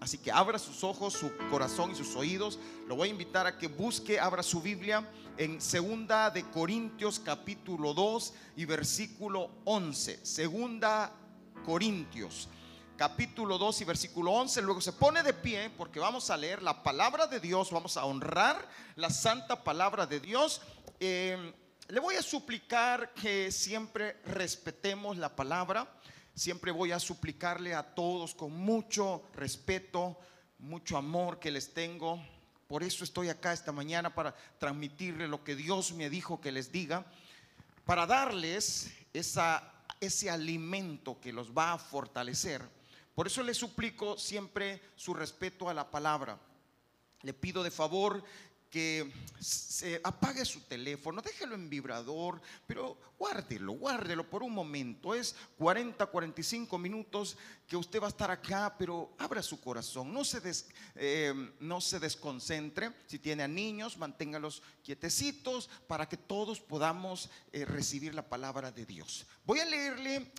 Así que abra sus ojos, su corazón y sus oídos. Lo voy a invitar a que busque, abra su Biblia en Segunda de Corintios capítulo 2 y versículo 11. Segunda Corintios capítulo 2 y versículo 11. Luego se pone de pie porque vamos a leer la palabra de Dios, vamos a honrar la santa palabra de Dios. Eh, le voy a suplicar que siempre respetemos la palabra. Siempre voy a suplicarle a todos con mucho respeto, mucho amor que les tengo. Por eso estoy acá esta mañana para transmitirle lo que Dios me dijo que les diga, para darles esa, ese alimento que los va a fortalecer. Por eso le suplico siempre su respeto a la palabra. Le pido de favor que se apague su teléfono, déjelo en vibrador, pero guárdelo, guárdelo por un momento. Es 40, 45 minutos que usted va a estar acá, pero abra su corazón, no se, eh, no se desconcentre. Si tiene a niños, manténgalos quietecitos para que todos podamos eh, recibir la palabra de Dios. Voy a leerle,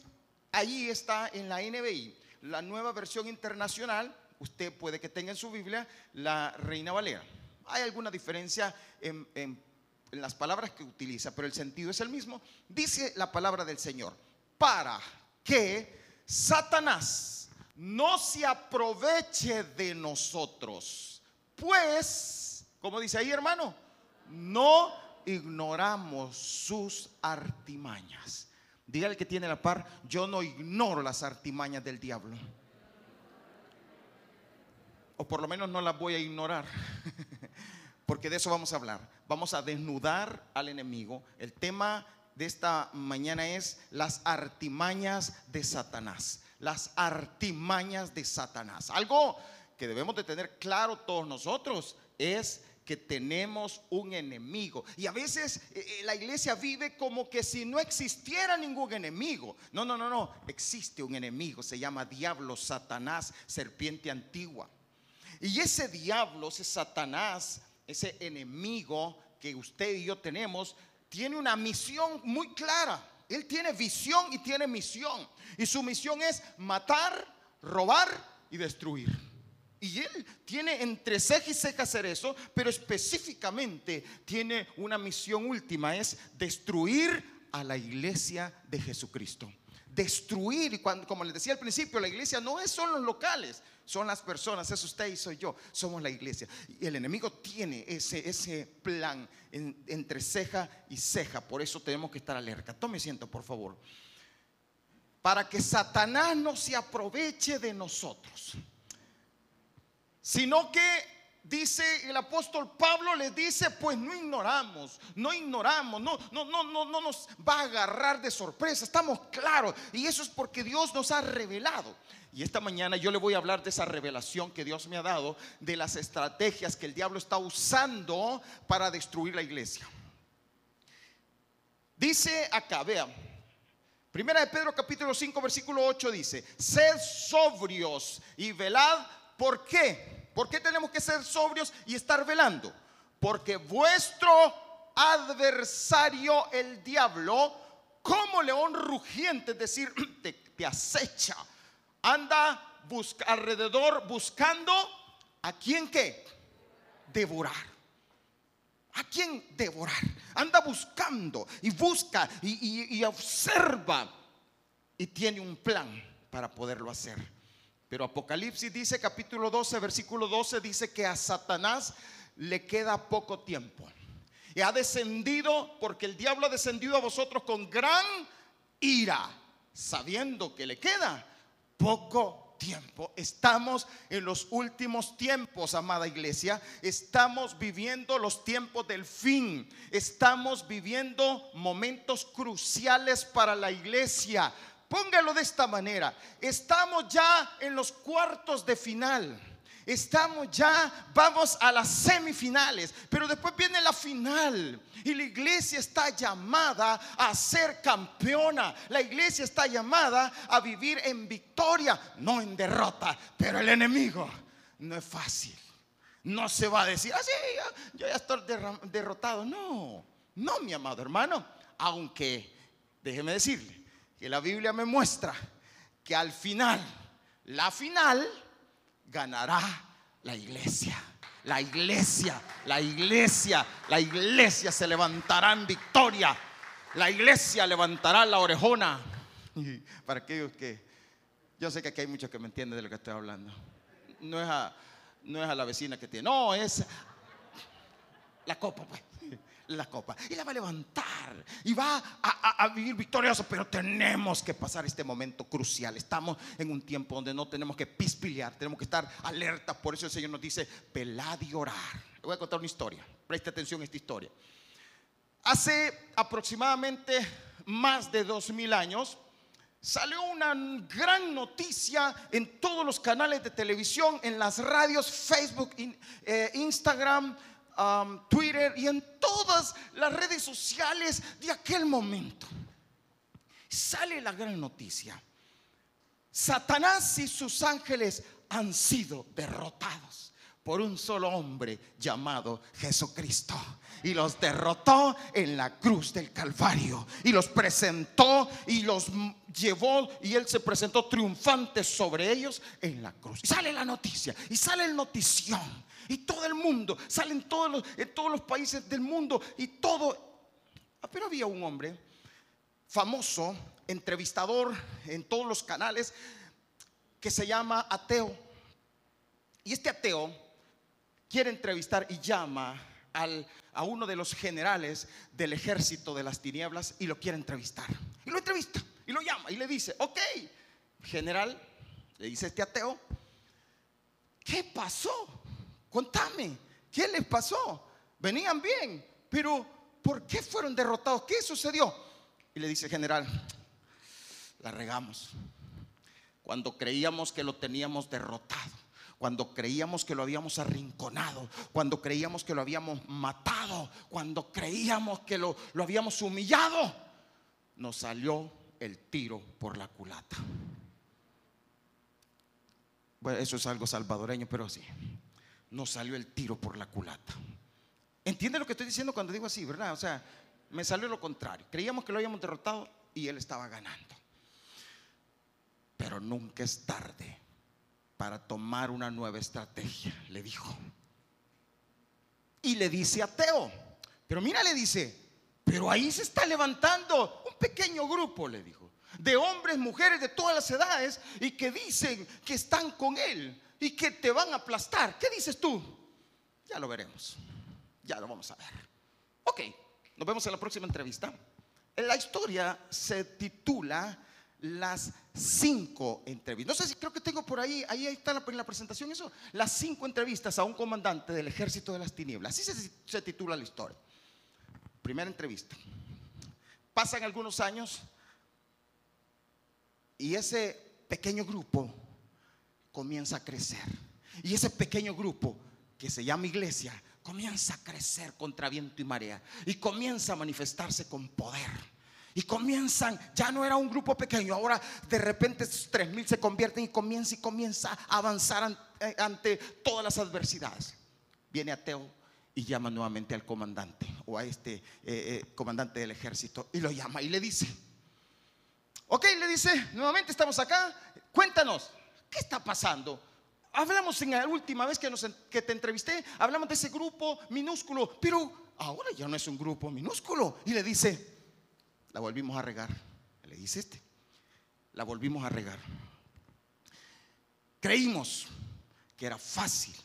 ahí está en la NBI, la nueva versión internacional. Usted puede que tenga en su Biblia la Reina Valera. Hay alguna diferencia en, las palabras que utiliza, pero el sentido es el mismo. Dice la palabra del Señor, para que Satanás no se aproveche de nosotros. Pues, como dice ahí hermano, no ignoramos sus artimañas. Dígale que tiene la par, yo no ignoro las artimañas del diablo. O por lo menos no las voy a ignorar. porque de eso vamos a hablar. Vamos a desnudar al enemigo. El tema de esta mañana es las artimañas de Satanás. Las artimañas de Satanás. Algo que debemos de tener claro todos nosotros es que tenemos un enemigo. Y a veces eh, eh, la iglesia vive como que si no existiera ningún enemigo. No, no, no, no. Existe un enemigo. Se llama diablo, Satanás, serpiente antigua. Y ese diablo, ese Satanás, ese enemigo que usted y yo tenemos, tiene una misión muy clara. Él tiene visión y tiene misión. Y su misión es matar, robar y destruir. Y él tiene entre ceja y ceja hacer eso, pero específicamente tiene una misión última, es destruir a la iglesia de Jesucristo destruir. Y cuando, como les decía al principio, la iglesia no es solo los locales, son las personas, es usted y soy yo, somos la iglesia. Y el enemigo tiene ese, ese plan entre ceja y ceja, por eso tenemos que estar alerta. Tome asiento, por favor. Para que Satanás no se aproveche de nosotros, sino que dice el apóstol Pablo le dice, pues no ignoramos, no ignoramos, no, no, no, no, no nos va a agarrar de sorpresa, estamos claros. Y eso es porque Dios nos ha revelado. Y esta mañana yo le voy a hablar de esa revelación que Dios me ha dado, de las estrategias que el diablo está usando para destruir la iglesia. Dice acá, vea, Primera de Pedro capítulo 5 versículo 8 dice, sed sobrios y velad, ¿por qué? ¿Por qué tenemos que ser sobrios y estar velando? Porque vuestro adversario, el diablo, como león rugiente, es decir, te, acecha, anda alrededor buscando a quién qué? Devorar. ¿A quién devorar? Anda buscando y busca y observa y tiene un plan para poderlo hacer. Pero Apocalipsis dice, capítulo 12, versículo 12, dice que a Satanás le queda poco tiempo. Y ha descendido, porque el diablo ha descendido a vosotros con gran ira, sabiendo que le queda poco tiempo. Estamos en los últimos tiempos, amada iglesia. Estamos viviendo los tiempos del fin. Estamos viviendo momentos cruciales para la iglesia. Póngalo de esta manera. Estamos ya en los cuartos de final. Estamos ya, vamos a las semifinales, pero después viene la final y la iglesia está llamada a ser campeona. La iglesia está llamada a vivir en victoria, no en derrota, pero el enemigo no es fácil. No se va a decir, así, ah, yo ya estoy derrotado. No, no, mi amado hermano, aunque, déjeme decirle, que la Biblia me muestra que al final, la final ganará la iglesia. La iglesia, la iglesia, la iglesia se levantará en victoria. La iglesia levantará la orejona. para aquellos que, yo sé que aquí hay muchos que me entienden de lo que estoy hablando. No es a, no es a la vecina que tiene, no, es la copa, pues la copa y la va a levantar y va a, vivir victorioso. Pero tenemos que pasar este momento crucial. Estamos en un tiempo donde no tenemos que pispilear, tenemos que estar alerta. Por eso el Señor nos dice: pelad y orar. Le voy a contar una historia. Preste atención a esta historia. Hace aproximadamente más de dos mil años salió una gran noticia en todos los canales de televisión, en las radios, Facebook, eh, Instagram, Twitter y en todas las redes sociales de aquel momento. Sale la gran noticia. Satanás y sus ángeles han sido derrotados por un solo hombre llamado Jesucristo. Y los derrotó en la cruz del Calvario. Y los presentó y los llevó. Y él se presentó triunfante sobre ellos en la cruz. Y sale la noticia. Y sale el notición. Y todo el mundo. Salen todos en todos los países del mundo. Y todo. Ah, pero había un hombre famoso, entrevistador en todos los canales, que se llama Ateo. Y este ateo quiere entrevistar y llama a uno de los generales del ejército de las tinieblas y lo quiere entrevistar. Y lo entrevista y lo llama y le dice, ok, general, le dice este ateo, ¿qué pasó? Contame, ¿qué les pasó? Venían bien, pero ¿por qué fueron derrotados? ¿Qué sucedió? Y le dice, general, la regamos. Cuando creíamos que lo teníamos derrotado cuando creíamos que lo habíamos arrinconado, cuando creíamos que lo habíamos matado, cuando creíamos que lo, lo habíamos humillado, nos salió el tiro por la culata. Bueno, eso es algo salvadoreño, pero sí, nos salió el tiro por la culata. ¿Entiende lo que estoy diciendo cuando digo así, verdad? O sea, me salió lo contrario. Creíamos que lo habíamos derrotado y él estaba ganando. Pero nunca es tarde para tomar una nueva estrategia, le dijo. Y le dice a Teo, pero mira, le dice, pero ahí se está levantando un pequeño grupo, le dijo, de hombres, mujeres de todas las edades y que dicen que están con él y que te van a aplastar. ¿Qué dices tú? Ya lo veremos, ya lo vamos a ver. Ok, nos vemos en la próxima entrevista. La historia se titula las cinco entrevistas. No sé si creo que tengo por ahí, ahí está en la presentación eso, las cinco entrevistas a un comandante del ejército de las tinieblas. Así se, titula la historia. Primera entrevista. Pasan algunos años y ese pequeño grupo comienza a crecer. Y ese pequeño grupo que se llama iglesia comienza a crecer contra viento y marea y comienza a manifestarse con poder y comienzan, ya no era un grupo pequeño, ahora de repente esos tres mil se convierten y comienza y comienza a avanzar eh, ante, todas las adversidades. Viene ateo y llama nuevamente al comandante o a este eh, eh, comandante del ejército y lo llama y le dice, ok, le dice, nuevamente estamos acá, cuéntanos, ¿qué está pasando? Hablamos en la última vez que, nos, que te entrevisté, hablamos de ese grupo minúsculo, pero ahora ya no es un grupo minúsculo. Y le dice, la volvimos a regar. Le dice este, la volvimos a regar. Creímos que era fácil,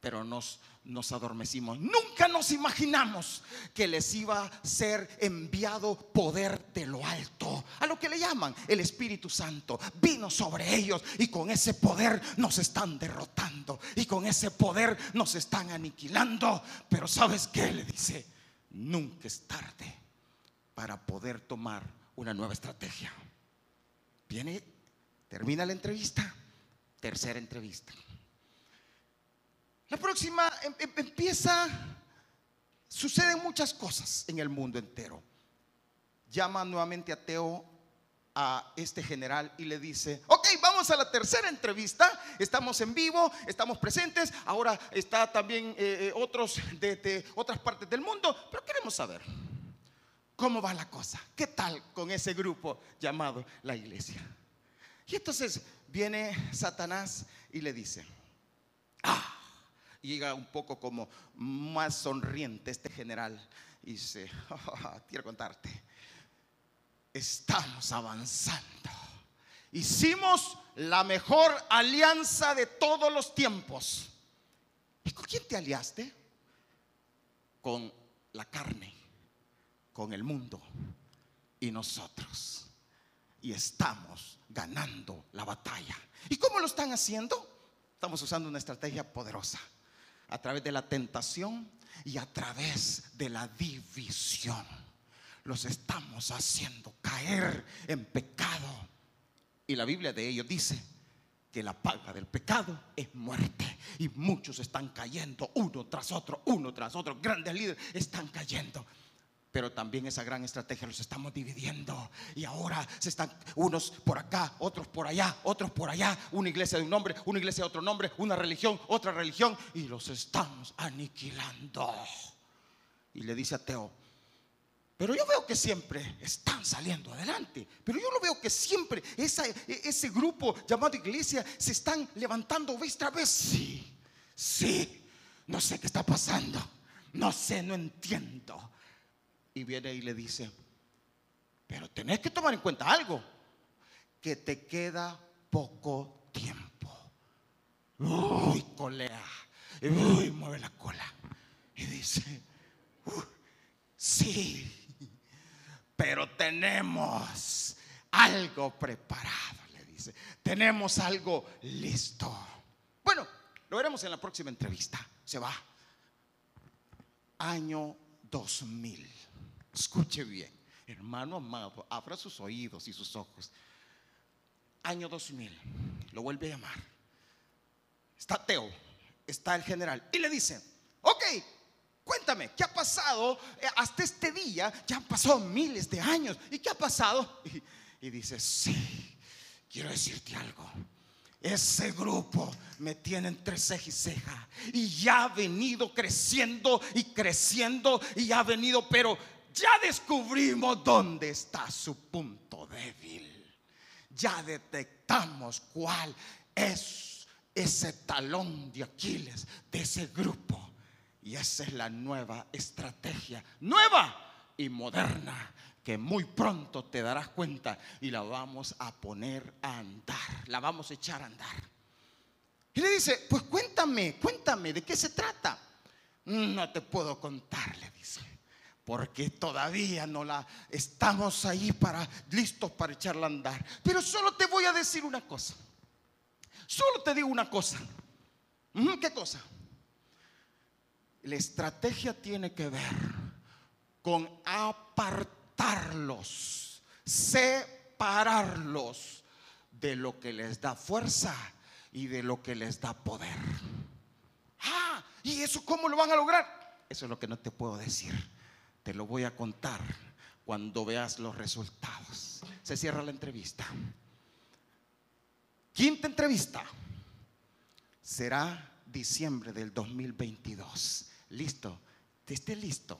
pero nos, nos adormecimos. Nunca nos imaginamos que les iba a ser enviado poder de lo alto, a lo que le llaman el Espíritu Santo. Vino sobre ellos y con ese poder nos están derrotando y con ese poder nos están aniquilando. Pero ¿sabes qué? Le dice, nunca es tarde para poder tomar una nueva estrategia. Viene, termina la entrevista, tercera entrevista. La próxima em, em, empieza, suceden muchas cosas en el mundo entero. Llama nuevamente a Teo a este general y le dice, ok, vamos a la tercera entrevista, estamos en vivo, estamos presentes, ahora está también eh, eh, otros de otras partes del mundo, pero queremos saber, ¿Cómo va la cosa? ¿Qué tal con ese grupo llamado la iglesia? Y entonces viene Satanás y le dice, llega un poco como más sonriente este general y dice, quiero contarte, estamos avanzando. Hicimos la mejor alianza de todos los tiempos. ¿Y con quién te aliaste? Con la carne, con el mundo y nosotros. Y estamos ganando la batalla. ¿Y cómo lo están haciendo? Estamos usando una estrategia poderosa a través de la tentación y a través de la división. Los estamos haciendo caer en pecado. Y la Biblia de ellos dice que la paga del pecado es muerte. Y muchos están cayendo uno tras otro, uno tras otro. Grandes líderes están cayendo. Pero también esa gran estrategia los estamos dividiendo. Y ahora se están unos por acá, otros por allá, otros por allá. Una iglesia de un nombre, una iglesia de otro nombre, una religión, otra religión. Y los estamos aniquilando. Y le dice a Teo, pero yo veo que siempre están saliendo adelante. Pero yo lo veo que siempre ese grupo llamado iglesia se están levantando vez tras vez. Sí, sí, no sé qué está pasando. No sé, no entiendo y viene y le dice, pero tenés que tomar en cuenta algo, que te queda poco tiempo. Uy, colea. Uy, mueve la cola. Y dice, sí, pero tenemos algo preparado, le dice. Tenemos algo listo. Bueno, lo veremos en la próxima entrevista. Se va. Año 2000. Escuche bien, hermano amado, abra sus oídos y sus ojos. Año 2000, lo vuelve a llamar. Está Teo, está el general y le dice, ok, cuéntame, ¿qué ha pasado eh, hasta este día? Ya han pasado miles de años. ¿Y qué ha pasado? Y, y dice, sí, quiero decirte algo. Ese grupo me tiene entre ceja y ceja. Y ya ha venido creciendo y creciendo y ha venido, pero ya descubrimos dónde está su punto débil. Ya detectamos cuál es ese talón de Aquiles de ese grupo. Y esa es la nueva estrategia, nueva y moderna, que muy pronto te darás cuenta y la vamos a poner a andar, la vamos a echar a andar. Y le dice, pues cuéntame, cuéntame, ¿de qué se trata? No te puedo contar, le dice porque todavía no la estamos ahí para listos para echarla a andar. Pero solo te voy a decir una cosa. Solo te digo una cosa. ¿Qué cosa? La estrategia tiene que ver con apartarlos, separarlos de lo que les da fuerza y de lo que les da poder. Ah, ¿y eso cómo lo van a lograr? Eso es lo que no te puedo decir te lo voy a contar cuando veas los resultados. Se cierra la entrevista. Quinta entrevista será diciembre del 2022. Listo, esté listo,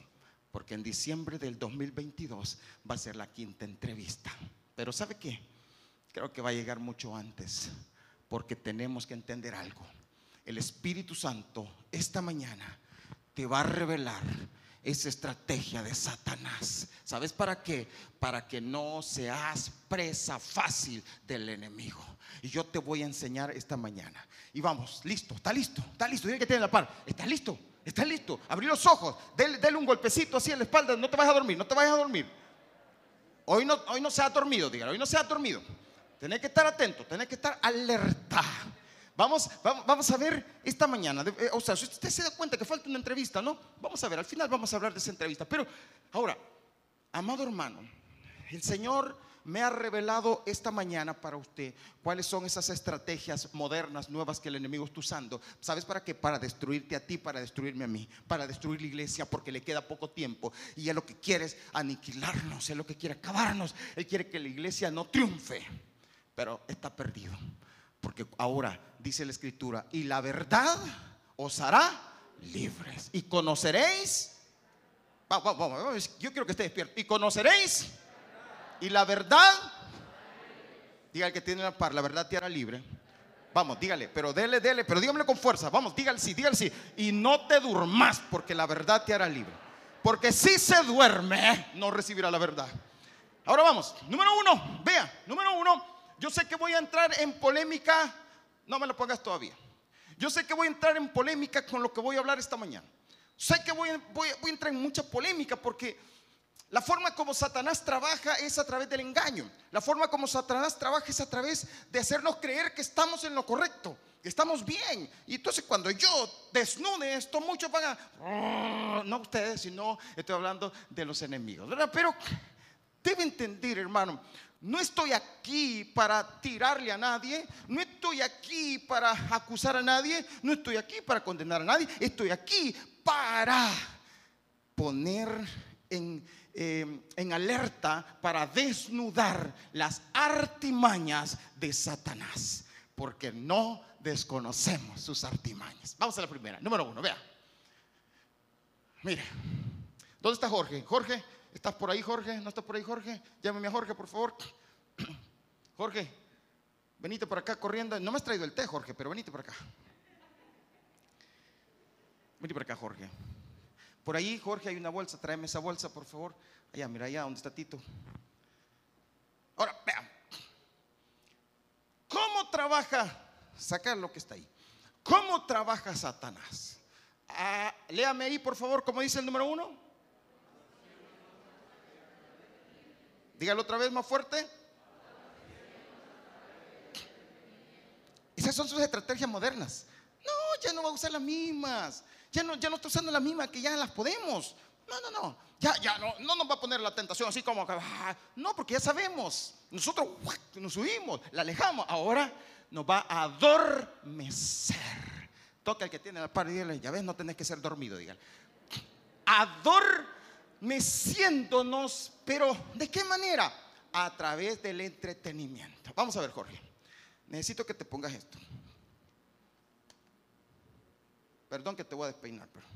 porque en diciembre del 2022 va a ser la quinta entrevista. Pero ¿sabe qué? Creo que va a llegar mucho antes, porque tenemos que entender algo. El Espíritu Santo esta mañana te va a revelar esa estrategia de Satanás. ¿Sabes para qué? Para que no seas presa fácil del enemigo. Y yo te voy a enseñar esta mañana. Y vamos, listo, está listo, está listo. Dile que tiene la par. Está listo, está listo. Abrí los ojos, dele, un golpecito así en la espalda. No te vayas a dormir, no te vayas a dormir. Hoy no, hoy no se ha dormido, dígalo, hoy no se ha dormido. Tenés que estar atento, tenés que estar alerta. Vamos, vamos, a ver esta mañana. Eh, o sea, si usted se da cuenta que falta una entrevista, ¿no? Vamos a ver, al final vamos a hablar de esa entrevista. Pero ahora, amado hermano, el Señor me ha revelado esta mañana para usted cuáles son esas estrategias modernas, nuevas que el enemigo está usando. ¿Sabes para qué? Para destruirte a ti, para destruirme a mí, para destruir la iglesia porque le queda poco tiempo. Y él lo que quiere es aniquilarnos, él lo que quiere acabarnos. Él quiere que la iglesia no triunfe, pero está perdido. Porque ahora dice la escritura, y la verdad os hará libres. Y conoceréis, yo quiero que esté despierto, y conoceréis, y la verdad, diga el que tiene la par, la verdad te hará libre. Vamos, dígale, pero dele, dele, pero dígamelo con fuerza. Vamos, dígale sí, dígale sí. Y no te durmas, porque la verdad te hará libre. Porque si se duerme, no recibirá la verdad. Ahora vamos, número uno, vea, número uno, yo sé que voy a entrar en polémica, no me lo pongas todavía. Yo sé que voy a entrar en polémica con lo que voy a hablar esta mañana. Sé que voy, a entrar en mucha polémica porque la forma como Satanás trabaja es a través del engaño. La forma como Satanás trabaja es a través de hacernos creer que estamos en lo correcto, que estamos bien. Y entonces cuando yo desnude esto, muchos van a... No ustedes, sino estoy hablando de los enemigos. Pero debe entender, hermano, no estoy aquí para tirarle a nadie, no estoy aquí para acusar a nadie, no estoy aquí para condenar a nadie, estoy aquí para poner en en alerta para desnudar las artimañas de Satanás, porque no desconocemos sus artimañas. Vamos a la primera, número uno, vea. Mire, ¿dónde está Jorge? Jorge, ¿estás por ahí, Jorge? ¿No estás por ahí, Jorge? Llámeme a Jorge, por favor. Jorge, venite por acá corriendo. No me has traído el té, Jorge, pero venite por acá. Venite por acá, Jorge. Por ahí, Jorge, hay una bolsa, tráeme esa bolsa, por favor. Allá, mira allá, ¿dónde está Tito? Ahora, vean. ¿Cómo trabaja? Sacar lo que está ahí. ¿Cómo trabaja Satanás? Ah, léame ahí, por favor, como dice el número uno. Dígalo otra vez más fuerte. Esas son sus estrategias modernas. No, ya no va a usar las mismas. Ya no, ya no está usando la misma que ya las podemos. No, no, no. Ya, ya no, no nos va a poner la tentación así como que, ah, no, porque ya sabemos. Nosotros nos subimos, la alejamos. Ahora nos va a adormecer. Toca el que tiene la par y dile, ya ves, no tenés que ser dormido, dígale. Adormeciéndonos, pero ¿de qué manera? A través del entretenimiento. Vamos a ver, Jorge. Necesito que te pongas esto. Perdón que te voy a despeinar, pero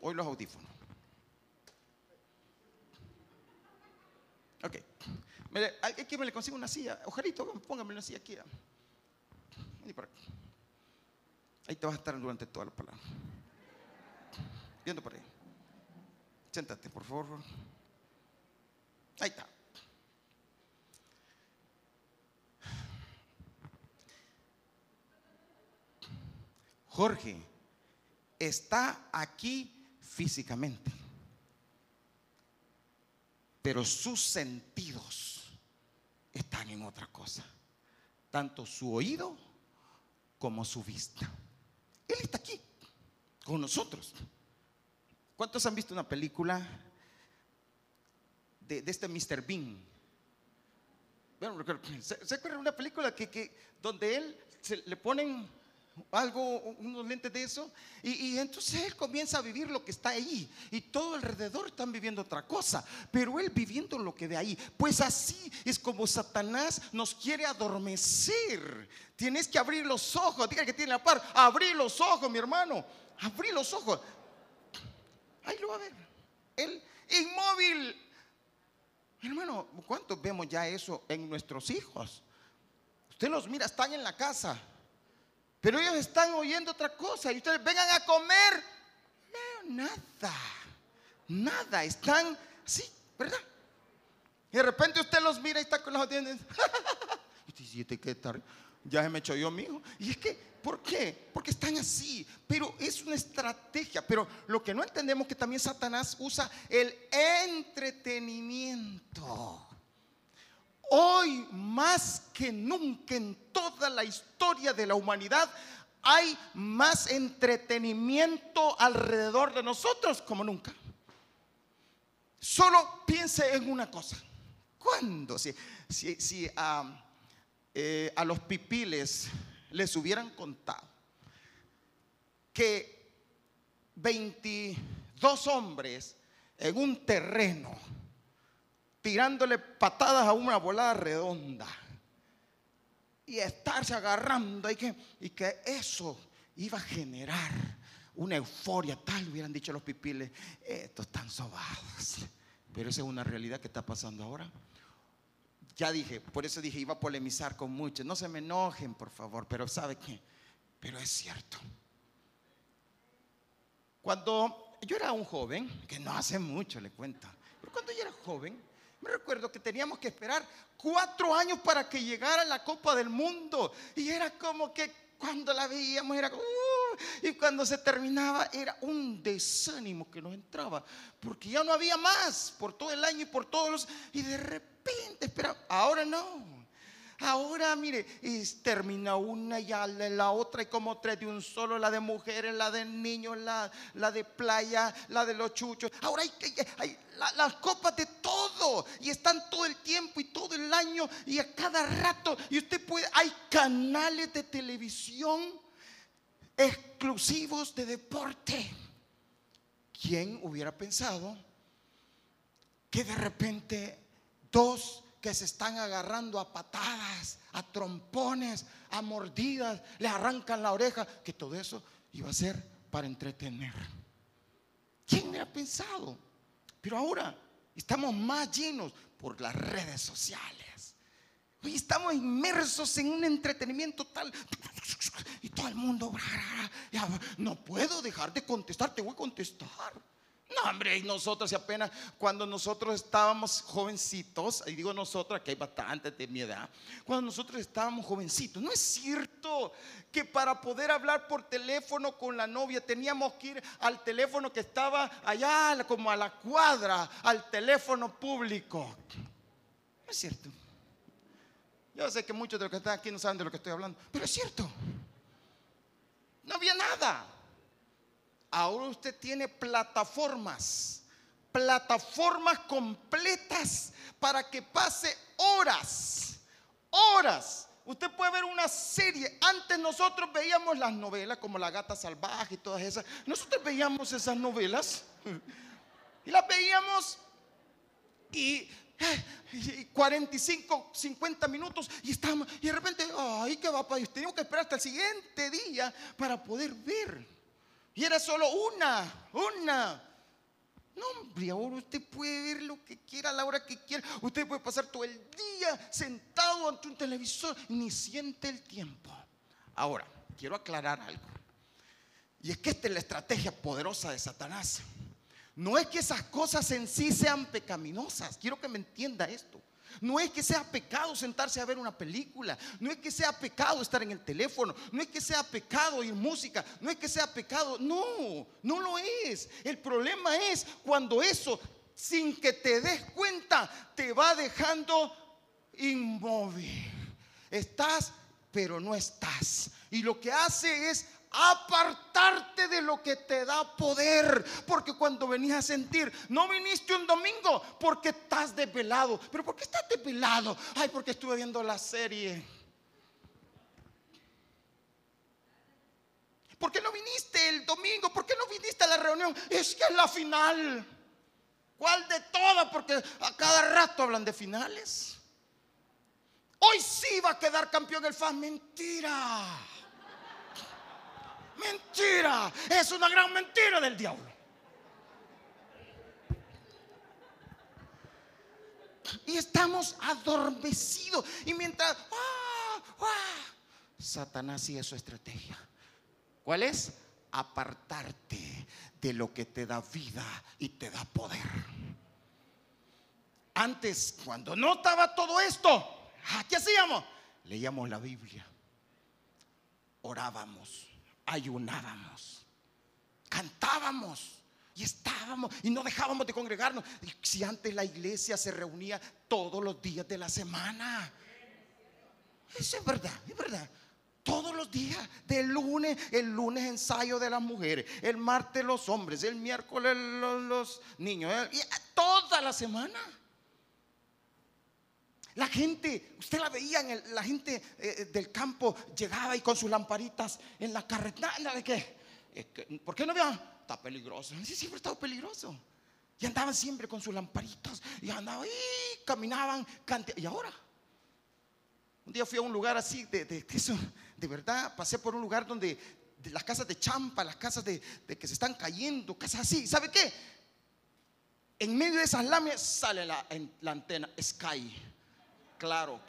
hoy los audífonos. Ok. Que me le consigo una silla. Ojarito, póngame una silla aquí. Vení por aquí. Ahí te vas a estar durante toda la palabra. Viendo por ahí. Siéntate, por favor. Ahí está. Jorge está aquí físicamente, pero sus sentidos están en otra cosa, tanto su oído como su vista. Él está aquí con nosotros. ¿Cuántos han visto una película de, este Mr. Bean? ¿se, ¿se acuerdan una película que, que donde él le ponen algo, unos lentes de eso, y, entonces él comienza a vivir lo que está ahí, y todo alrededor están viviendo otra cosa, pero él viviendo lo que de ahí. Pues así es como Satanás nos quiere adormecer. Tienes que abrir los ojos, diga que tiene la par, abrir los ojos, mi hermano, abrir los ojos. Ahí lo va a ver. Él inmóvil. Hermano, ¿cuántos vemos ya eso en nuestros hijos? Usted los mira, están en la casa pero ellos están oyendo otra cosa y ustedes vengan a comer. No, nada. Nada. Están así, ¿verdad? Y de repente usted los mira y está con los dientes. y dice, ¿qué tal? Ya se me echó yo, mijo. Y es que, ¿por qué? Porque están así. Pero es una estrategia. Pero lo que no entendemos es que también Satanás usa el entretenimiento. Hoy más que nunca en toda la historia de la humanidad hay más entretenimiento alrededor de nosotros como nunca. Solo piense en una cosa. ¿Cuándo? Si, si, eh, a los pipiles les hubieran contado que 22 hombres en un terreno tirándole patadas a una volada redonda y estarse agarrando y que, eso iba a generar una euforia tal, hubieran dicho los pipiles, estos están sobados. Pero esa es una realidad que está pasando ahora. Ya dije, por eso dije, iba a polemizar con muchos. No se me enojen, por favor, pero ¿sabe qué? Pero es cierto. Cuando yo era un joven, que no hace mucho, le cuento, pero cuando yo era joven, me recuerdo que teníamos que esperar cuatro años para que llegara la Copa del Mundo. Y era como que cuando la veíamos era como... Uh", y cuando se terminaba era un desánimo que nos entraba. Porque ya no había más por todo el año y por todos los... Y de repente, espera, ahora no. Ahora, mire, termina una y la otra y como tres de un solo, la de mujeres, la de niños, la, la de playa, la de los chuchos. Ahora hay, hay las copas de todo y están todo el tiempo y todo el año y a cada rato. Y usted puede, hay canales de televisión exclusivos de deporte. ¿Quién hubiera pensado que de repente dos que se están agarrando a patadas, a trompones, a mordidas, le arrancan la oreja, que todo eso iba a ser para entretener. ¿Quién ha pensado? Pero ahora estamos más llenos por las redes sociales. Estamos inmersos en un entretenimiento tal y todo el mundo, no puedo dejar de contestar, te voy a contestar. No, hombre, y nosotros, y apenas cuando nosotros estábamos jovencitos, y digo nosotros, que hay bastantes de mi edad, cuando nosotros estábamos jovencitos, no es cierto que para poder hablar por teléfono con la novia teníamos que ir al teléfono que estaba allá, como a la cuadra, al teléfono público. No es cierto. Yo sé que muchos de los que están aquí no saben de lo que estoy hablando, pero es cierto. No había nada. Ahora usted tiene plataformas, plataformas completas para que pase horas, horas. Usted puede ver una serie. Antes nosotros veíamos las novelas como La Gata Salvaje y todas esas. Nosotros veíamos esas novelas y las veíamos y 45, 50 minutos y estamos, y de repente, ay, ¿qué va a pasar? Que esperar hasta el siguiente día para poder ver. Y era solo una, una. No, hombre, ahora usted puede ver lo que quiera a la hora que quiera. Usted puede pasar todo el día sentado ante un televisor y ni siente el tiempo. Ahora, quiero aclarar algo. Y es que esta es la estrategia poderosa de Satanás. No es que esas cosas en sí sean pecaminosas. Quiero que me entienda esto. No es que sea pecado sentarse a ver una película, no es que sea pecado estar en el teléfono, no es que sea pecado oír música, no es que sea pecado, no, no lo es. El problema es cuando eso, sin que te des cuenta, te va dejando inmóvil. Estás, pero no estás. Y lo que hace es apartarte de lo que te da poder. Porque cuando venías a sentir, no viniste un domingo porque estás desvelado. ¿Pero por qué estás desvelado? Ay, porque estuve viendo la serie. ¿Por qué no viniste el domingo? ¿Por qué no viniste a la reunión? Es que es la final. ¿Cuál de todas? Porque a cada rato hablan de finales. Hoy sí va a quedar campeón el FAS. Mentira. Mentira. Es una gran mentira del diablo. Y estamos adormecidos. Y mientras... ¡ah! ¡ah! Satanás y su estrategia. ¿Cuál es? Apartarte de lo que te da vida y te da poder. Antes, cuando no estaba todo esto, ¿qué hacíamos? Leíamos la Biblia, orábamos, ayunábamos, cantábamos y estábamos y no dejábamos de congregarnos. Si antes la iglesia se reunía todos los días de la semana. Eso es verdad, es verdad. Todos los días, de lunes, el lunes ensayo de las mujeres, el martes los hombres, el miércoles los, niños, y toda la semana. La gente, usted la veía, en la gente eh, del campo llegaba y con sus lamparitas en la carretera. ¿De qué? ¿Por qué no vean? Está peligroso. Sí, siempre estaba peligroso. Y andaban siempre con sus lamparitas. Y andaban y caminaban. y ahora. Un día fui a un lugar así, de, de, eso, de verdad, pasé por un lugar donde las casas de champa, las casas de, que se están cayendo, casas así. ¿Sabe qué? En medio de esas láminas sale la, la antena Sky. Claro.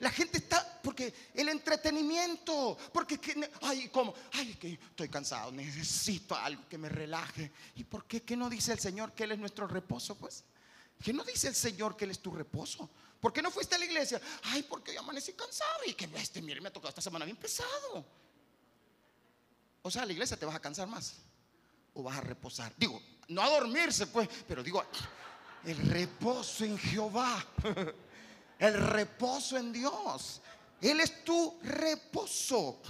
La gente está, porque el entretenimiento, porque, que, ay, ¿cómo? Ay, que estoy cansado, necesito algo que me relaje. ¿Y por qué? ¿Qué no dice el Señor que Él es nuestro reposo? Pues, ¿qué no dice el Señor que Él es tu reposo? ¿Por qué no fuiste a la iglesia? Ay, porque yo amanecí cansado y que este, me ha tocado esta semana bien pesado. O sea, la iglesia te vas a cansar más o vas a reposar. Digo, no a dormirse, pues, pero digo, el reposo en Jehová. el reposo en Dios. Él es tu reposo.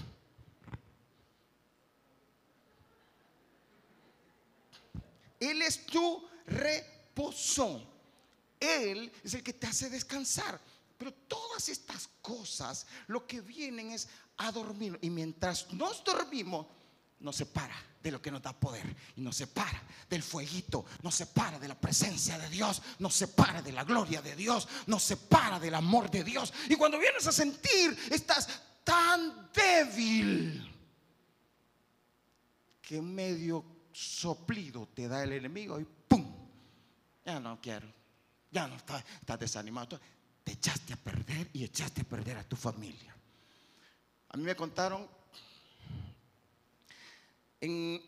Él es tu reposo. Él es el que te hace descansar. Pero todas estas cosas lo que vienen es a dormir. Y mientras nos dormimos, nos separa de lo que nos da poder y nos separa del fueguito, nos separa de la presencia de Dios, nos separa de la gloria de Dios, nos separa del amor de Dios. Y cuando vienes a sentir, estás tan débil que medio soplido te da el enemigo y ¡pum! Ya no quiero, ya no estás, estás desanimado. Te echaste a perder y echaste a perder a tu familia. A mí me contaron en,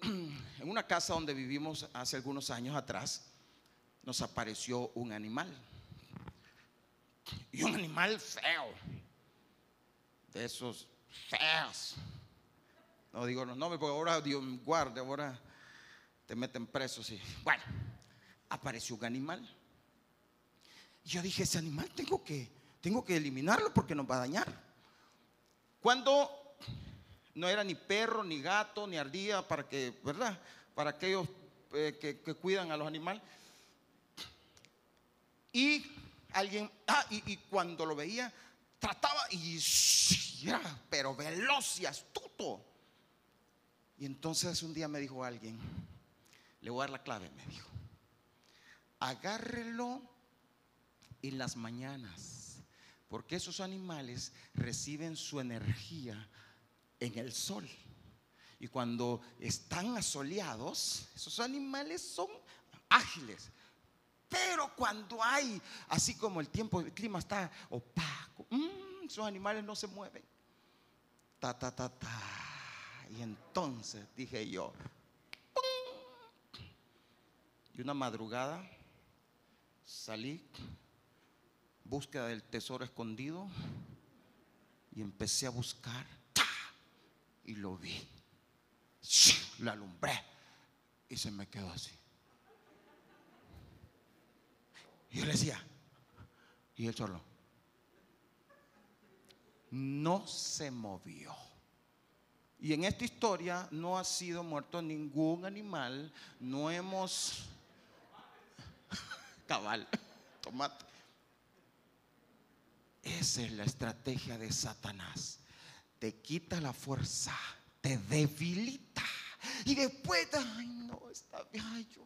una casa donde vivimos hace algunos años atrás, nos apareció un animal. Y un animal feo. De esos feos. No digo los nombres porque ahora Dios guarde, ahora te meten presos. Y, bueno, apareció un animal. Y yo dije, ese animal tengo que, tengo que eliminarlo porque nos va a dañar. Cuando no era ni perro, ni gato, ni ardilla para que, ¿verdad? Para aquellos eh, que, cuidan a los animales. Y alguien, ah, y, cuando lo veía, trataba y era, pero veloz y astuto. Y entonces un día me dijo alguien, le voy a dar la clave, me dijo, agárrelo en las mañanas, porque esos animales reciben su energía en el sol. Y cuando están asoleados, esos animales son ágiles. Pero cuando hay, así como el tiempo, el clima está opaco, mm, esos animales no se mueven. Ta, ta, ta, ta. Y entonces dije yo, y una madrugada salí, búsqueda del tesoro escondido, y empecé a buscar y lo vi. Lo alumbré y se me quedó así. Y yo le decía, y él solo, no se movió. Y en esta historia no ha sido muerto ningún animal, no hemos cabal, tomate. Esa es la estrategia de Satanás te quita la fuerza, te debilita. Y después, ay, no, está bien, ay, yo,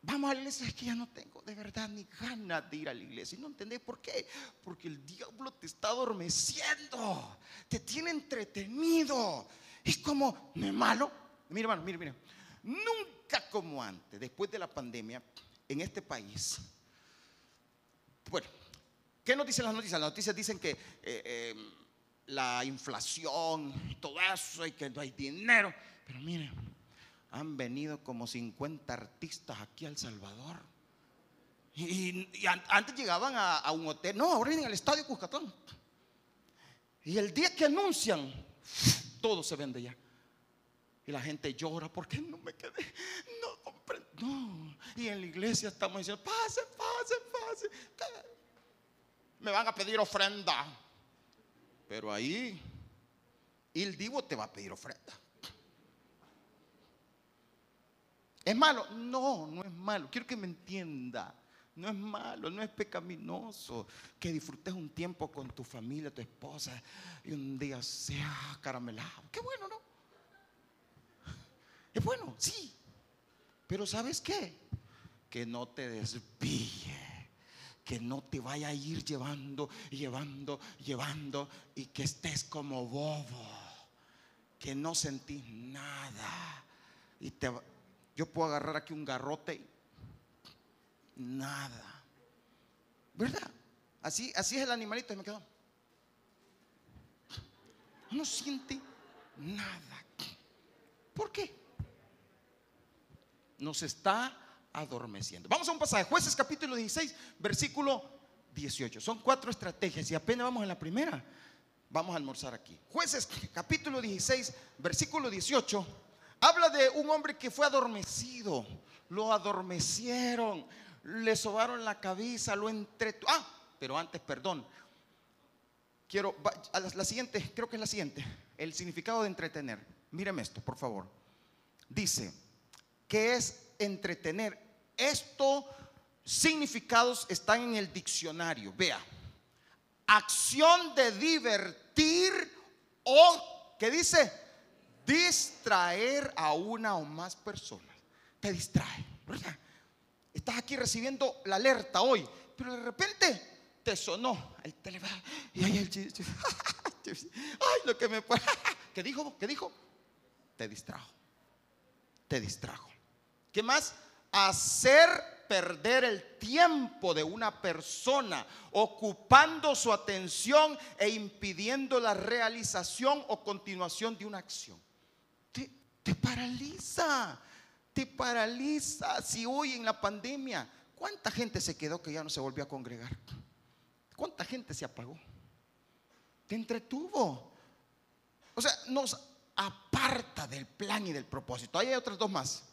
vamos a la iglesia, es que ya no tengo de verdad ni ganas de ir a la iglesia. Y no entendés por qué. Porque el diablo te está adormeciendo, te tiene entretenido. Es como, no es malo. Mira, hermano, mira, mira. Nunca como antes, después de la pandemia, en este país. Bueno, ¿qué nos dicen las noticias? Las noticias dicen que. Eh, eh, la inflación, todo eso, y que no hay dinero. Pero miren, han venido como 50 artistas aquí al Salvador. Y, antes llegaban a, un hotel, no, ahora vienen al estadio Cuscatón. Y el día que anuncian, todo se vende ya. Y la gente llora, ¿por qué no me quedé? No, no. Y en la iglesia estamos diciendo, pase, pase, pase. Me van a pedir ofrenda. Pero ahí el divo te va a pedir ofrenda. ¿Es malo? No, no es malo. Quiero que me entienda. No es malo, no es pecaminoso. Que disfrutes un tiempo con tu familia, tu esposa, y un día sea caramelado. Qué bueno, ¿no? Es bueno, sí. Pero ¿sabes qué? Que no te desvíe que no te vaya a ir llevando, llevando, llevando y que estés como bobo, que no sentís nada. Y te, yo puedo agarrar aquí un garrote. nada. ¿Verdad? Así, así es el animalito y me quedó. No siente nada. ¿Por qué? Nos está adormeciendo. Vamos a un pasaje, jueces capítulo 16, versículo 18. Son cuatro estrategias y apenas vamos en la primera. Vamos a almorzar aquí. Jueces capítulo 16, versículo 18. Habla de un hombre que fue adormecido. Lo adormecieron. Le sobaron la cabeza, lo entretuvo. Ah, pero antes, perdón. Quiero, a la, la siguiente, creo que es la siguiente. El significado de entretener. Míreme esto, por favor. Dice, que es entretener? Estos significados están en el diccionario. Vea, acción de divertir o, ¿qué dice? Distraer a una o más personas. Te distrae. Estás aquí recibiendo la alerta hoy, pero de repente te sonó el teléfono. Y ahí el chiste. Ay, lo que me ¿Qué dijo? ¿Qué dijo? Te distrajo. Te distrajo. ¿Qué más? Hacer perder el tiempo de una persona, ocupando su atención e impidiendo la realización o continuación de una acción. Te, te paraliza, te paraliza. Si hoy en la pandemia, ¿cuánta gente se quedó que ya no se volvió a congregar? ¿Cuánta gente se apagó? Te entretuvo. O sea, nos aparta del plan y del propósito. Ahí hay otras dos más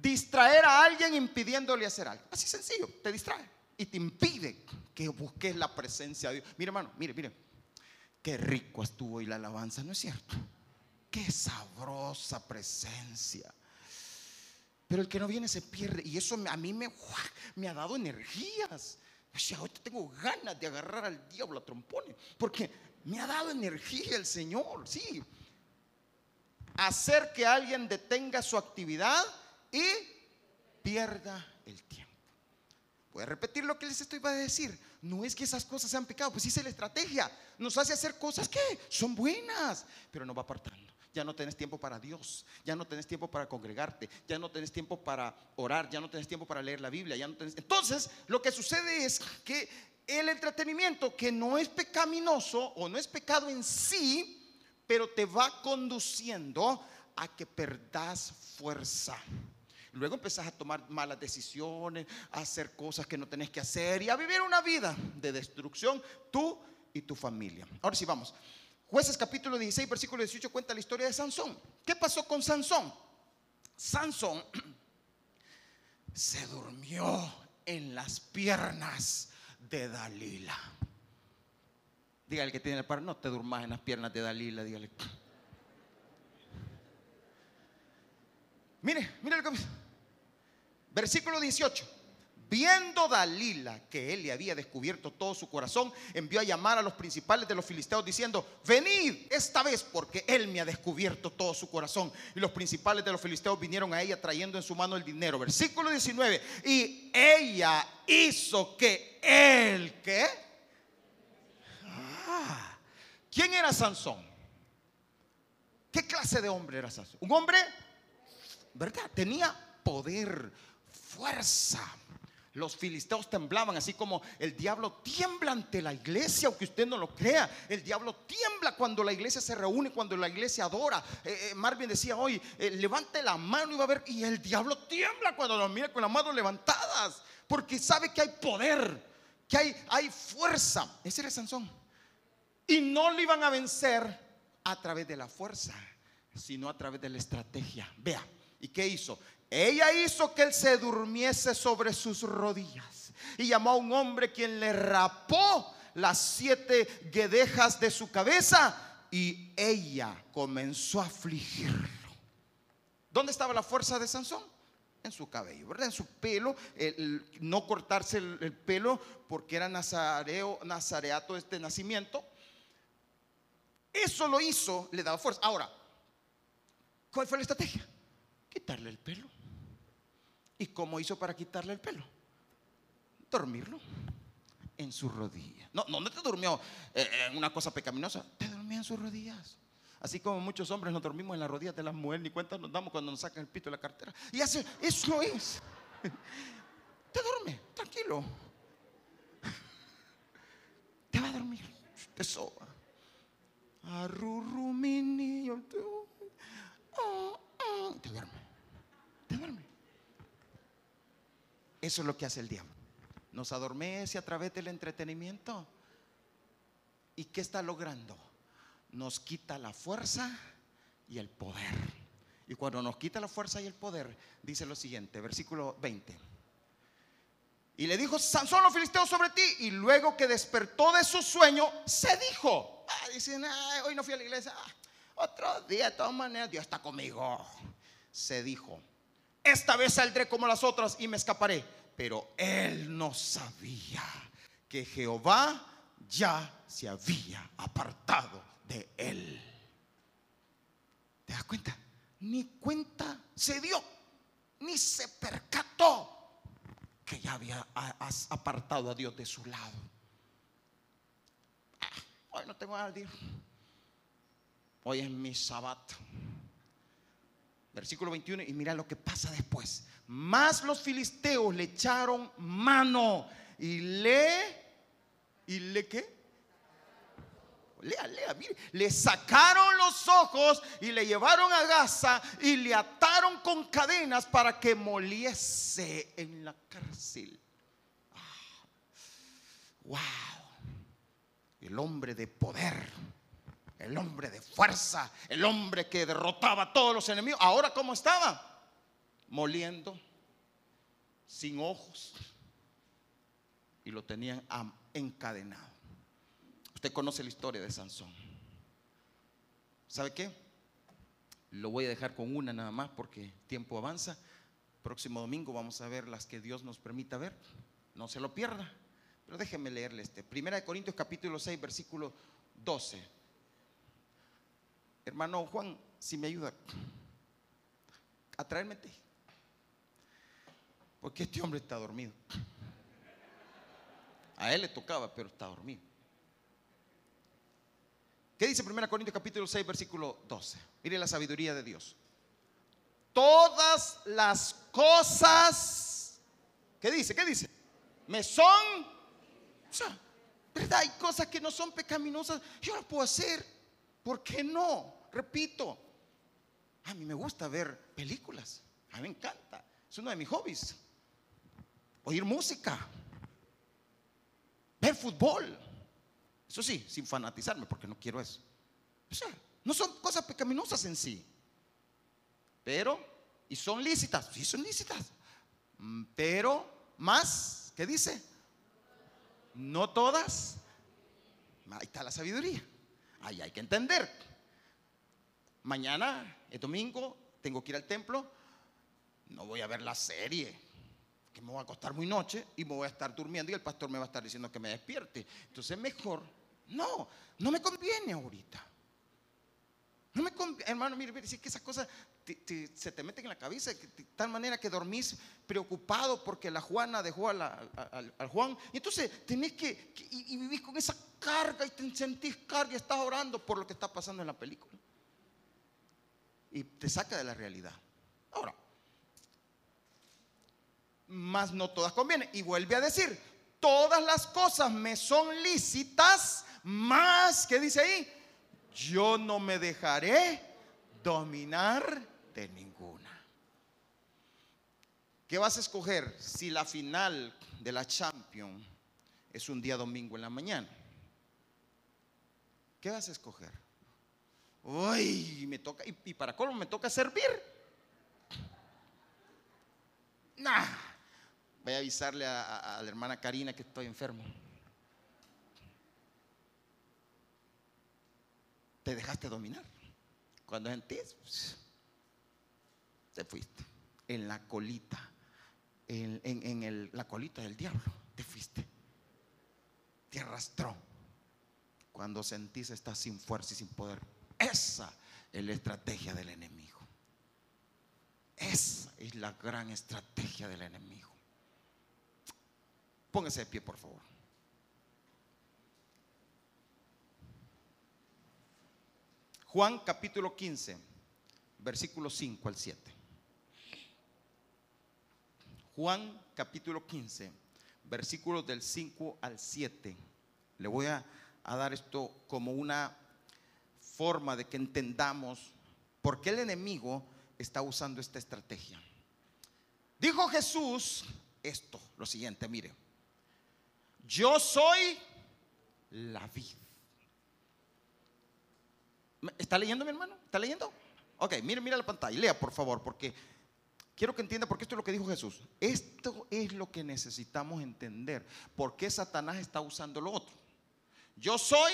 distraer a alguien impidiéndole hacer algo. Así sencillo, te distrae y te impide que busques la presencia de Dios. Mire, hermano, mire, mire. Qué rico estuvo hoy la alabanza, ¿no es cierto? Qué sabrosa presencia. Pero el que no viene se pierde. Y eso a mí me, ha dado energías. O sea, ahorita tengo ganas de agarrar al diablo a trompones. Porque me ha dado energía el Señor. Sí. Hacer que alguien detenga su actividad y pierda el tiempo. Voy a repetir lo que les estoy decir. No es que esas cosas sean pecado, pues es la estrategia. Nos hace hacer cosas que son buenas, pero nos va apartando. Ya no tenés tiempo para Dios, ya no tenés tiempo para congregarte, ya no tenés tiempo para orar, ya no tenés tiempo para leer la Biblia. Entonces, lo que sucede es que el entretenimiento que no es pecaminoso o no es pecado en sí, pero te va conduciendo a que perdas fuerza. Luego empezás a tomar malas decisiones, a hacer cosas que no tenés que hacer y a vivir una vida de destrucción, tú y tu familia. Ahora sí, vamos. Jueces capítulo 16, versículo 18 cuenta la historia de Sansón. ¿Qué pasó con Sansón? Sansón se durmió en las piernas de Dalila. Dígale que tiene el par, no te durmas en las piernas de Dalila, dígale. Mire, mire lo que Versículo 18. Viendo Dalila que él le había descubierto todo su corazón, envió a llamar a los principales de los filisteos diciendo, venid esta vez porque él me ha descubierto todo su corazón. Y los principales de los filisteos vinieron a ella trayendo en su mano el dinero. Versículo 19. Y ella hizo que él, ¿qué? Ah, ¿Quién era Sansón? ¿Qué clase de hombre era Sansón? Un hombre ¿verdad? Tenía poder, fuerza. Los filisteos temblaban, así como el diablo tiembla ante la iglesia, aunque usted no lo crea. El diablo tiembla cuando la iglesia se reúne, cuando la iglesia adora. Eh, eh, Marvin decía hoy, eh, levante la mano y va a ver. Y el diablo tiembla cuando lo mira con las manos levantadas, porque sabe que hay poder, que hay, hay fuerza. Ese era Sansón. Y no le iban a vencer a través de la fuerza, sino a través de la estrategia. Vea. ¿Y qué hizo? Ella hizo que él se durmiese sobre sus rodillas y llamó a un hombre quien le rapó las siete guedejas de su cabeza y ella comenzó a afligirlo. ¿Dónde estaba la fuerza de Sansón? En su cabello, ¿verdad? En su pelo, no cortarse el, el, pelo porque era nazareo, nazareato este nacimiento. Eso lo hizo, le daba fuerza. Ahora, ¿cuál fue la estrategia? Quitarle el pelo. ¿Y cómo hizo para quitarle el pelo? Dormirlo en sus rodillas. No, no, te durmió eh, en una cosa pecaminosa, te dormía en sus rodillas. Así como muchos hombres nos dormimos en las rodillas de las mujeres, ni cuenta nos damos cuando nos sacan el pito de la cartera. Y hace, eso es. Te duerme, tranquilo. Te va a dormir. Te soba. Arrurru, mi niño. Oh, oh. Te duerme. Te duerme. Eso es lo que hace el diablo. Nos adormece a través del entretenimiento. ¿Y qué está logrando? Nos quita la fuerza y el poder. Y cuando nos quita la fuerza y el poder, dice lo siguiente, versículo 20. Y le dijo Sansón los filisteos sobre ti. Y luego que despertó de su sueño, se dijo. Ah, dicen, "Ay, hoy no fui a la iglesia. Ah, otro día, de todas maneras, Dios está conmigo. Se dijo, esta vez saldré como las otras y me escaparé. Pero él no sabía que Jehová ya se había apartado de él. ¿Te das cuenta? Ni cuenta se dio, ni se percató que ya había a- apartado a Dios de su lado. Ah, Hoy no tengo nada de ir. Hoy es mi sabato. Versículo 21, y mira lo que pasa después. Más los filisteos le echaron mano y le, ¿y le qué? Lea, lea, mire. Le sacaron los ojos y le llevaron a Gaza y le ataron con cadenas para que moliese en la cárcel. Ah, wow. El hombre de poder, el hombre de fuerza, el hombre que derrotaba a todos los enemigos. Ahora, ¿cómo estaba? Moliendo, sin ojos. Y lo tenían encadenado. Usted conoce la historia de Sansón. ¿Sabe qué? Lo voy a dejar con una nada más porque tiempo avanza. Próximo domingo vamos a ver las que Dios nos permita ver. No se lo pierda. Pero déjeme leerle este. Primera de Corintios capítulo 6, versículo 12. Hermano Juan, si me ayuda a traerme té. Porque este hombre está dormido. A él le tocaba, pero está dormido. ¿Qué dice 1 Corintios capítulo 6, versículo 12? Mire la sabiduría de Dios. Todas las cosas, ¿qué dice? ¿Qué dice? Me son, ¿verdad? Hay cosas que no son pecaminosas. Yo las puedo hacer. ¿Por qué no? Repito, a mí me gusta ver películas. A mí me encanta. Es uno de mis hobbies. Oír música. Ver fútbol. Eso sí, sin fanatizarme, porque no quiero eso. O sea, no son cosas pecaminosas en sí. Pero, y son lícitas, sí son lícitas. Mm, Pero, más, ¿qué dice? No todas. Ahí está la sabiduría. Ahí hay que entender. Mañana, es domingo, tengo que ir al templo. No voy a ver la serie que me voy a acostar muy noche y me voy a estar durmiendo y el pastor me va a estar diciendo que me despierte. Entonces mejor, no, no me conviene ahorita. No me conviene, hermano, mire, mire, si es que esas cosas se te meten en la cabeza de tal manera que dormís preocupado porque la Juana dejó al, Juan. Y entonces tenés que, que- y vivís con esa carga y te sentís carga y estás orando por lo que está pasando en la película. Y te saca de la realidad. Ahora, más no todas convienen. Y vuelve a decir, todas las cosas me son lícitas, más, ¿qué dice ahí? Yo no me dejaré dominar de ninguna. ¿Qué vas a escoger si la final de la Champions es un día domingo en la mañana? ¿Qué vas a escoger? Uy, me toca, y, para colmo me toca servir. Nah, voy a avisarle a, la hermana Karina que estoy enfermo. Te dejaste dominar. Cuando sentís, pues, te fuiste. En la colita, en, la colita del diablo, te fuiste. Te arrastró. Cuando sentís estás sin fuerza y sin poder. Esa es la estrategia del enemigo. Esa es la gran estrategia del enemigo. Póngase de pie, por favor. Juan capítulo 15, versículo 5 al 7. Juan capítulo 15, versículos del 5 al 7. Le voy a, a dar esto como una forma de que entendamos por qué el enemigo está usando esta estrategia. Dijo Jesús esto, lo siguiente, mire, yo soy la vid. ¿Está leyendo mi hermano? ¿Está leyendo? Ok, mire, mira la pantalla, lea por favor, porque quiero que entienda, porque esto es lo que dijo Jesús. Esto es lo que necesitamos entender. ¿Por qué Satanás está usando lo otro? Yo soy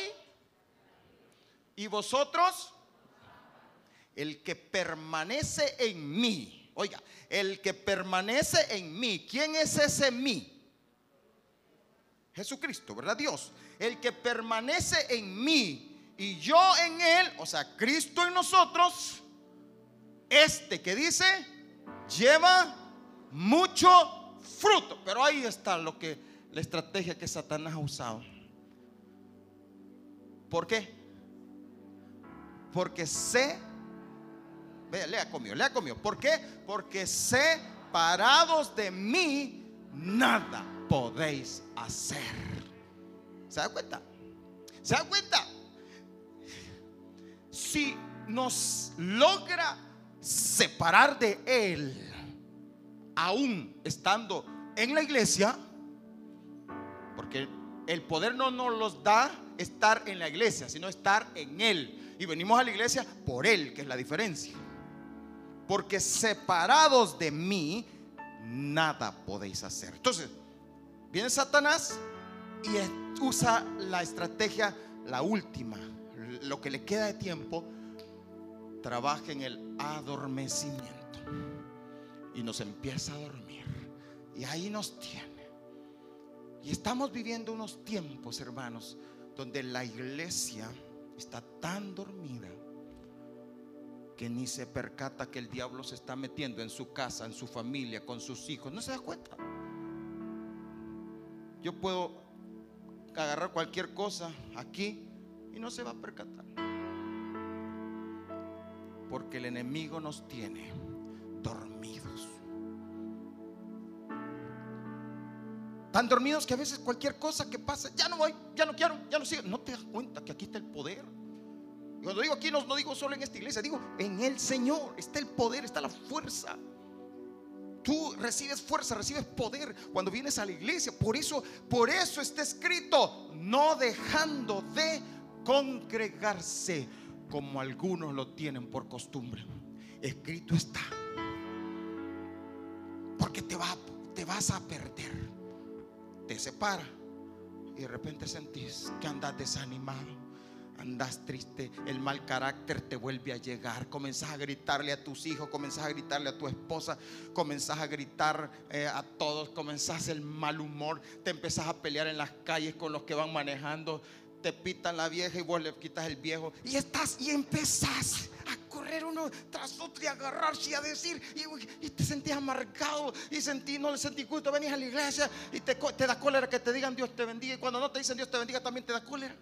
y vosotros el que permanece en mí. Oiga, el que permanece en mí. ¿Quién es ese mí? Jesucristo, ¿verdad? Dios. El que permanece en mí y yo en él, o sea, Cristo en nosotros, este que dice, lleva mucho fruto. Pero ahí está lo que la estrategia que Satanás ha usado. ¿Por qué? Porque sé Vea, lea conmigo, lea conmigo. ¿Por qué? Porque separados de mí, nada podéis hacer. ¿Se da cuenta? ¿Se da cuenta? Si nos logra separar de Él, aún estando en la iglesia, porque el poder no nos los da estar en la iglesia, sino estar en Él. Y venimos a la iglesia por Él, que es la diferencia porque separados de mí, nada podéis hacer. Entonces, viene Satanás y usa la estrategia, la última, lo que le queda de tiempo, trabaja en el adormecimiento. Y nos empieza a dormir. Y ahí nos tiene. Y estamos viviendo unos tiempos, hermanos, donde la iglesia está tan dormida que ni se percata que el diablo se está metiendo en su casa, en su familia, con sus hijos. No se da cuenta. Yo puedo agarrar cualquier cosa aquí y no se va a percatar. Porque el enemigo nos tiene dormidos. Tan dormidos que a veces cualquier cosa que pasa, ya no voy, ya no quiero, ya no sigo. No te das cuenta que aquí está el poder. Cuando digo aquí no, digo solo en esta iglesia, digo en el Señor está el poder, está la fuerza. Tú recibes fuerza, recibes poder cuando vienes a la iglesia. Por eso, por eso está escrito, no dejando de congregarse como algunos lo tienen por costumbre. Escrito está. Porque te, va, te vas a perder. Te separa y de repente sentís que andas desanimado andas triste, el mal carácter te vuelve a llegar, comenzás a gritarle a tus hijos, comenzás a gritarle a tu esposa, comenzás a gritar eh, a todos, comenzás el mal humor, te empezás a pelear en las calles con los que van manejando, te pitan la vieja y vos le quitas el viejo y estás y empezás a correr uno tras otro y agarrarse y a decir y, te sentías amargado y sentí, no le sentí culto, venís a la iglesia y te, te da cólera que te digan Dios te bendiga y cuando no te dicen Dios te bendiga también te da cólera.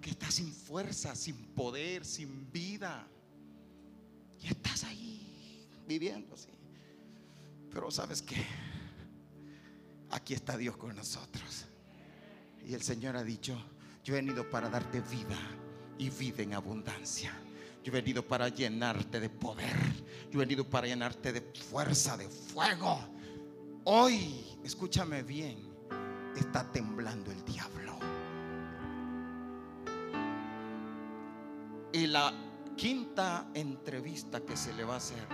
Porque estás sin fuerza, sin poder, sin vida. Y estás ahí viviendo. Pero sabes que aquí está Dios con nosotros. Y el Señor ha dicho, yo he venido para darte vida y vida en abundancia. Yo he venido para llenarte de poder. Yo he venido para llenarte de fuerza, de fuego. Hoy, escúchame bien, está temblando el diablo. Y la quinta entrevista que se le va a hacer,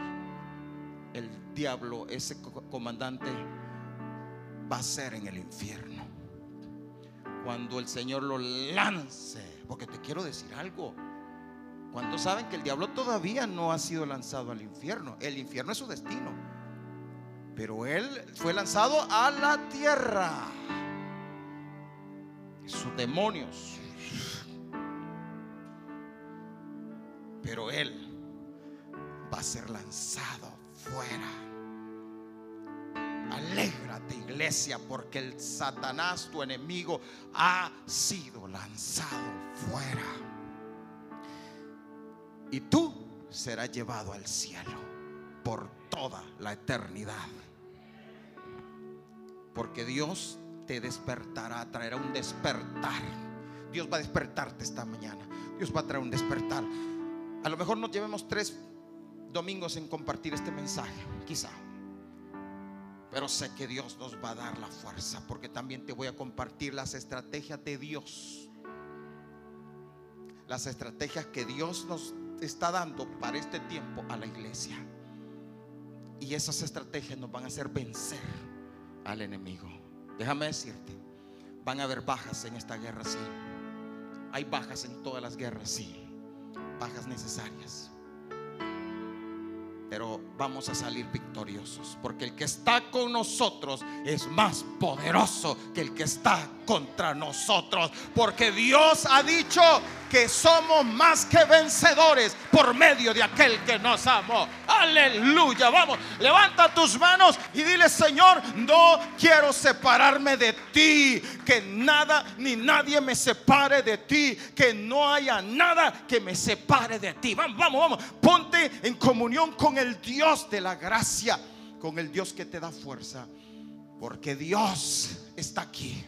el diablo, ese comandante, va a ser en el infierno. Cuando el Señor lo lance, porque te quiero decir algo. ¿Cuántos saben que el diablo todavía no ha sido lanzado al infierno? El infierno es su destino. Pero él fue lanzado a la tierra. Sus demonios, pero Él va a ser lanzado fuera. Alégrate iglesia porque el Satanás, tu enemigo, ha sido lanzado fuera. Y tú serás llevado al cielo. por toda la eternidad. Porque Dios te despertará, traerá un despertar. Dios va a despertarte esta mañana. Dios va a traer un despertar. A lo mejor nos llevemos tres domingos en compartir este mensaje, quizá. Pero sé que Dios nos va a dar la fuerza porque también te voy a compartir las estrategias de Dios. Las estrategias que Dios nos está dando para este tiempo a la iglesia. Y esas estrategias nos van a hacer vencer al enemigo. Déjame decirte, van a haber bajas en esta guerra, sí. Hay bajas en todas las guerras, sí. Bajas necesarias. Pero vamos a salir victoriosos. Porque el que está con nosotros es más poderoso que el que está contra nosotros. Porque Dios ha dicho que somos más que vencedores por medio de aquel que nos amó. Aleluya. Vamos, levanta tus manos y dile, Señor, no quiero separarme de ti. Que nada ni nadie me separe de ti. Que no haya nada que me separe de ti. Vamos, vamos, vamos. Ponte en comunión con el Dios de la gracia. Con el Dios que te da fuerza. Porque Dios está aquí